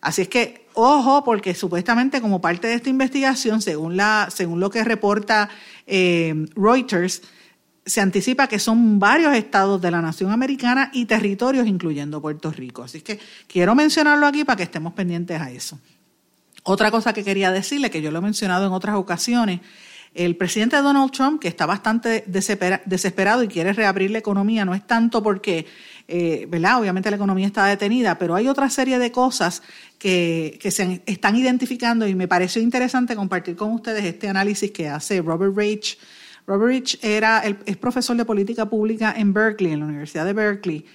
Así es que, ojo, porque supuestamente como parte de esta investigación, según, la, según lo que reporta eh, Reuters, se anticipa que son varios estados de la nación americana y territorios, incluyendo Puerto Rico. Así que quiero mencionarlo aquí para que estemos pendientes a eso. Otra cosa que quería decirle, que yo lo he mencionado en otras ocasiones, el presidente Donald Trump, que está bastante desesperado y quiere reabrir la economía, no es tanto porque, eh, ¿verdad? Obviamente la economía está detenida, pero hay otra serie de cosas que, que, se están identificando y me pareció interesante compartir con ustedes este análisis que hace Robert Rich. Robert Rich era es profesor de política pública en Berkeley, en la Universidad de Berkeley,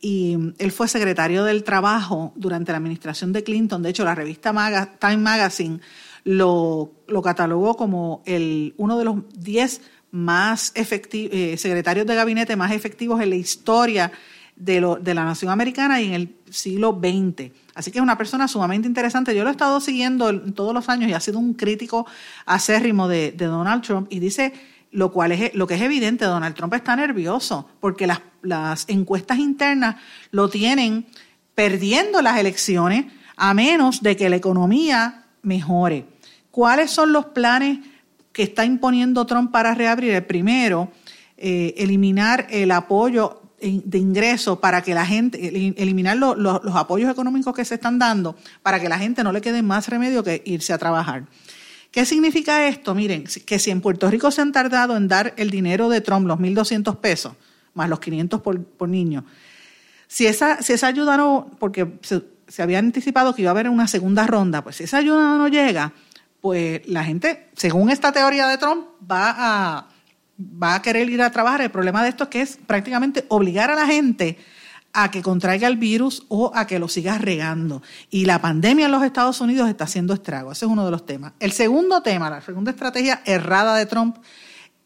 y él fue secretario del Trabajo durante la administración de Clinton. De hecho, la revista Time Magazine lo, catalogó como el, uno de los 10 más efectivos, eh, secretarios de gabinete más efectivos en la historia de, lo, de, la nación americana y en el siglo XX. Así que es una persona sumamente interesante. Yo lo he estado siguiendo todos los años y ha sido un crítico acérrimo de, de Donald Trump y dice lo cual es lo que es evidente, Donald Trump está nervioso porque las, las encuestas internas lo tienen perdiendo las elecciones a menos de que la economía mejore. ¿Cuáles son los planes que está imponiendo Trump para reabrir? El primero, eh, eliminar el apoyo de ingresos para que la gente, eliminar los apoyos económicos que se están dando para que la gente no le quede más remedio que irse a trabajar. ¿Qué significa esto? Miren, que si en Puerto Rico se han tardado en dar el dinero de Trump, los 1.200 pesos, más los 500 por, niño, si esa, si esa ayuda no, porque se, se había anticipado que iba a haber una segunda ronda, pues si esa ayuda no llega, pues la gente, según esta teoría de Trump, va a, querer ir a trabajar. El problema de esto es que es prácticamente obligar a la gente a que contraiga el virus o a que lo siga regando. Y la pandemia en los Estados Unidos está haciendo estrago. Ese es uno de los temas. El segundo tema, la segunda estrategia errada de Trump,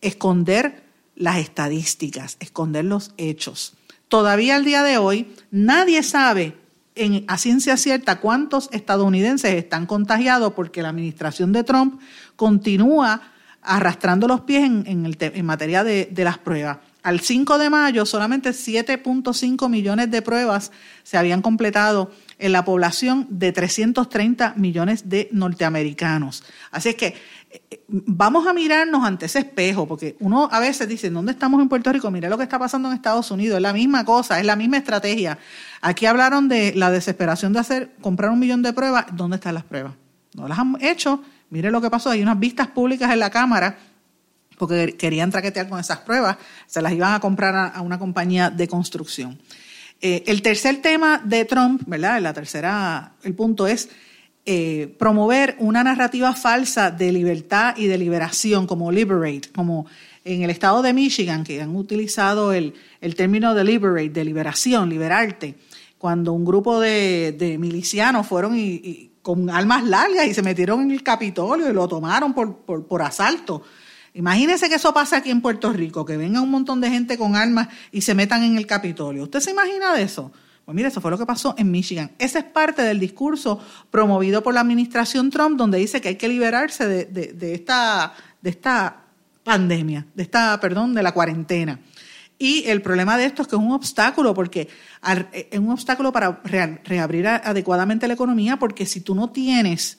esconder las estadísticas, esconder los hechos. Todavía al día de hoy nadie sabe a ciencia cierta cuántos estadounidenses están contagiados porque la administración de Trump continúa arrastrando los pies en, materia de, las pruebas. al 5 de mayo solamente 7.5 millones de pruebas se habían completado en la población de 330 millones de norteamericanos. Así es que vamos a mirarnos ante ese espejo, porque uno a veces dice, ¿dónde estamos en Puerto Rico? Mira lo que está pasando en Estados Unidos, es la misma cosa, es la misma estrategia. Aquí hablaron de la desesperación de hacer, comprar un millón de pruebas, ¿dónde están las pruebas? No las han hecho, mire lo que pasó, hay unas vistas públicas en la Cámara porque querían traquetear con esas pruebas, se las iban a comprar a, una compañía de construcción. Eh, el tercer tema de Trump, ¿verdad? La tercera, el punto es eh, promover una narrativa falsa de libertad y de liberación, como liberate, como en el estado de Michigan, que han utilizado el, término de liberate, de liberación, liberarte, cuando un grupo de, milicianos fueron y, con armas largas y se metieron en el Capitolio y lo tomaron por, por, por asalto. Imagínese que eso pasa aquí en Puerto Rico, que venga un montón de gente con armas y se metan en el Capitolio. ¿Usted se imagina de eso? Pues mire, eso fue lo que pasó en Michigan. Ese es parte del discurso promovido por la administración Trump, donde dice que hay que liberarse de, esta, de esta pandemia, de esta, perdón, de la cuarentena. Y el problema de esto es que es un obstáculo, porque es un obstáculo para reabrir adecuadamente la economía, porque si tú no tienes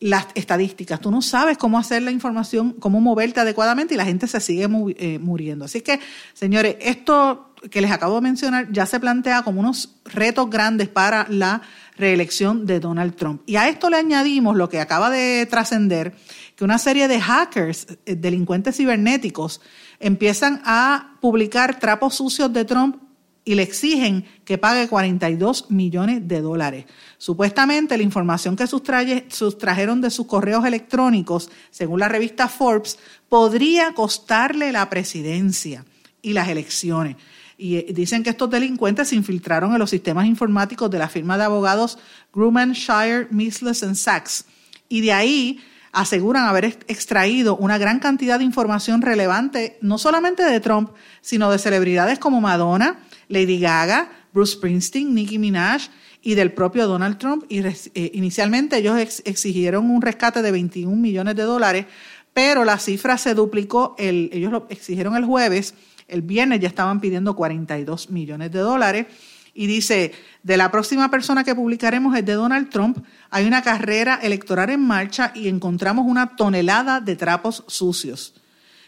las estadísticas. Tú no sabes cómo hacer la información, cómo moverte adecuadamente y la gente se sigue eh, muriendo. Así que, señores, esto que les acabo de mencionar ya se plantea como unos retos grandes para la reelección de Donald Trump. Y a esto le añadimos lo que acaba de trascender, que una serie de hackers, eh, delincuentes cibernéticos, empiezan a publicar trapos sucios de Trump y le exigen que pague 42 millones de dólares. Supuestamente la información que sustrajeron de sus correos electrónicos, según la revista Forbes, podría costarle la presidencia y las elecciones. Y eh, dicen que estos delincuentes se infiltraron en los sistemas informáticos de la firma de abogados Grumman, Shire, Misles Sachs. Y de ahí aseguran haber extraído una gran cantidad de información relevante, no solamente de Trump, sino de celebridades como Madonna, Lady Gaga, Bruce Springsteen, Nicki Minaj y del propio Donald Trump. Y eh, inicialmente ellos exigieron un rescate de 21 millones de dólares, pero la cifra se duplicó, el, ellos lo exigieron el jueves, el viernes ya estaban pidiendo 42 millones de dólares. Y dice, de la próxima persona que publicaremos es de Donald Trump, hay una carrera electoral en marcha y encontramos una tonelada de trapos sucios.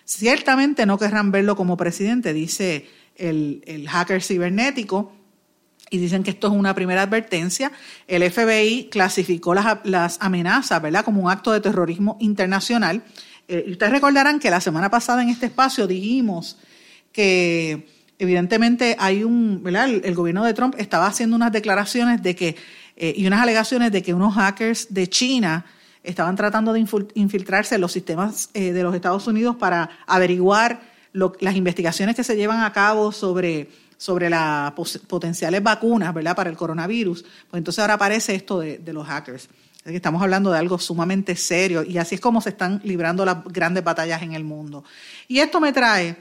Ciertamente no querrán verlo como presidente, dice el, hacker cibernético y dicen que esto es una primera advertencia. El FBI clasificó las, amenazas, ¿verdad?, como un acto de terrorismo internacional. Eh, ustedes recordarán que la semana pasada en este espacio dijimos que evidentemente hay un, ¿verdad? El, gobierno de Trump estaba haciendo unas declaraciones de que eh, y unas alegaciones de que unos hackers de China estaban tratando de infiltrarse en los sistemas eh, de los Estados Unidos para averiguar las investigaciones que se llevan a cabo sobre, sobre las potenciales vacunas ¿verdad? para el coronavirus, pues entonces ahora aparece esto de, los hackers. estamos hablando de algo sumamente serio y así es como se están librando las grandes batallas en el mundo. Y esto me trae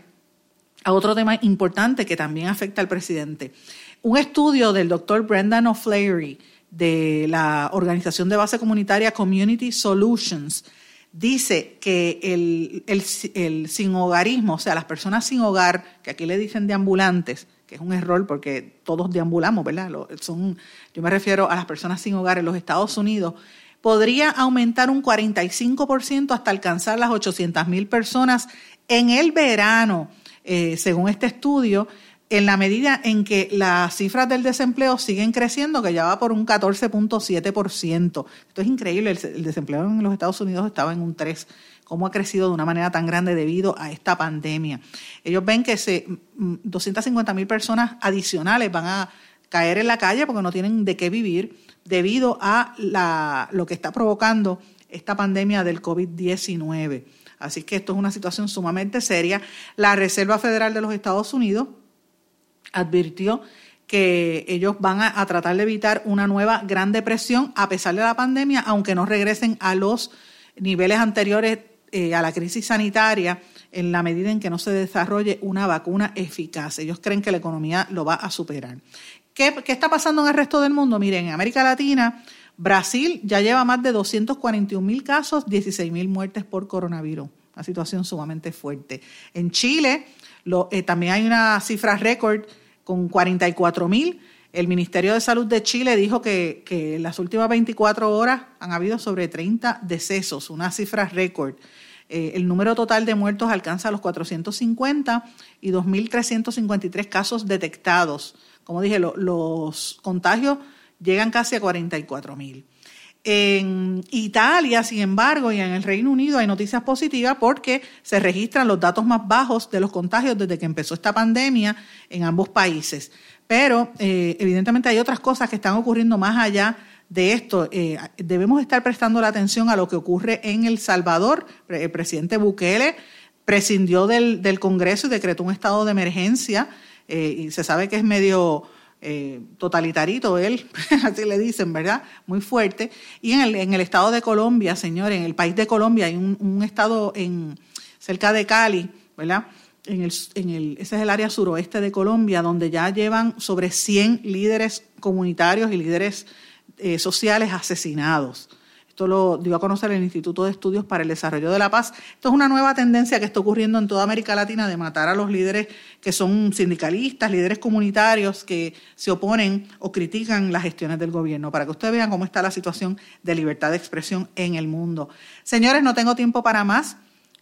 a otro tema importante que también afecta al presidente. Un estudio del doctor Brendan O'Flaherty de la organización de base comunitaria Community Solutions dice que el, el, sin hogarismo, o sea, las personas sin hogar, que aquí le dicen deambulantes, que es un error porque todos deambulamos, ¿verdad? Son, yo me refiero a las personas sin hogar en los Estados Unidos, podría aumentar un 45% hasta alcanzar las 800 mil personas en el verano, eh, según este estudio en la medida en que las cifras del desempleo siguen creciendo, que ya va por un 14.7%. Esto es increíble, el, desempleo en los Estados Unidos estaba en un 3%. ¿Cómo ha crecido de una manera tan grande debido a esta pandemia? Ellos ven que se, 250 mil personas adicionales van a caer en la calle porque no tienen de qué vivir debido a la, lo que está provocando esta pandemia del COVID-19. Así que esto es una situación sumamente seria. La Reserva Federal de los Estados Unidos advirtió que ellos van a, tratar de evitar una nueva gran depresión a pesar de la pandemia, aunque no regresen a los niveles anteriores eh, a la crisis sanitaria en la medida en que no se desarrolle una vacuna eficaz. Ellos creen que la economía lo va a superar. ¿Qué, qué está pasando en el resto del mundo? Miren, en América Latina, Brasil ya lleva más de 241 mil casos, 16 mil muertes por coronavirus. una situación sumamente fuerte. En Chile eh, también hay una cifra récord con 44 mil. El Ministerio de Salud de Chile dijo que, en las últimas 24 horas han habido sobre 30 decesos, una cifra récord. Eh, el número total de muertos alcanza los 450 y 2.353 casos detectados. Como dije, los contagios llegan casi a 44 mil. En Italia, sin embargo, y en el Reino Unido hay noticias positivas porque se registran los datos más bajos de los contagios desde que empezó esta pandemia en ambos países. Pero eh, evidentemente hay otras cosas que están ocurriendo más allá de esto. Eh, debemos estar prestando la atención a lo que ocurre en El Salvador. El presidente Bukele prescindió del, Congreso y decretó un estado de emergencia. Eh, y se sabe que es medio eh, totalitarito él, así le dicen, ¿verdad? Muy fuerte. Y en el, en el estado de Colombia, señores, en el país de Colombia hay un, estado en, cerca de Cali, ¿verdad? En el, en el, ese es el área suroeste de Colombia, donde ya llevan sobre 100 líderes comunitarios y líderes eh, sociales asesinados. Esto lo dio a conocer el Instituto de Estudios para el Desarrollo de la Paz. Esto es una nueva tendencia que está ocurriendo en toda América Latina de matar a los líderes que son sindicalistas, líderes comunitarios que se oponen o critican las gestiones del gobierno, para que ustedes vean cómo está la situación de libertad de expresión en el mundo. Señores, no tengo tiempo para más.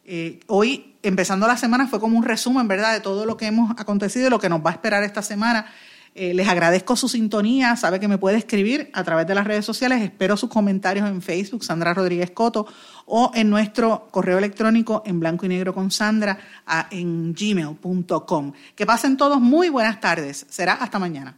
Eh, hoy, empezando la semana, fue como un resumen, ¿verdad?, de todo lo que hemos acontecido y lo que nos va a esperar esta semana. Eh, les agradezco su sintonía. Sabe que me puede escribir a través de las redes sociales. Espero sus comentarios en Facebook, Sandra Rodríguez Coto, o en nuestro correo electrónico en blanco y negro con Sandra en gmail.com. Que pasen todos muy buenas tardes. Será hasta mañana.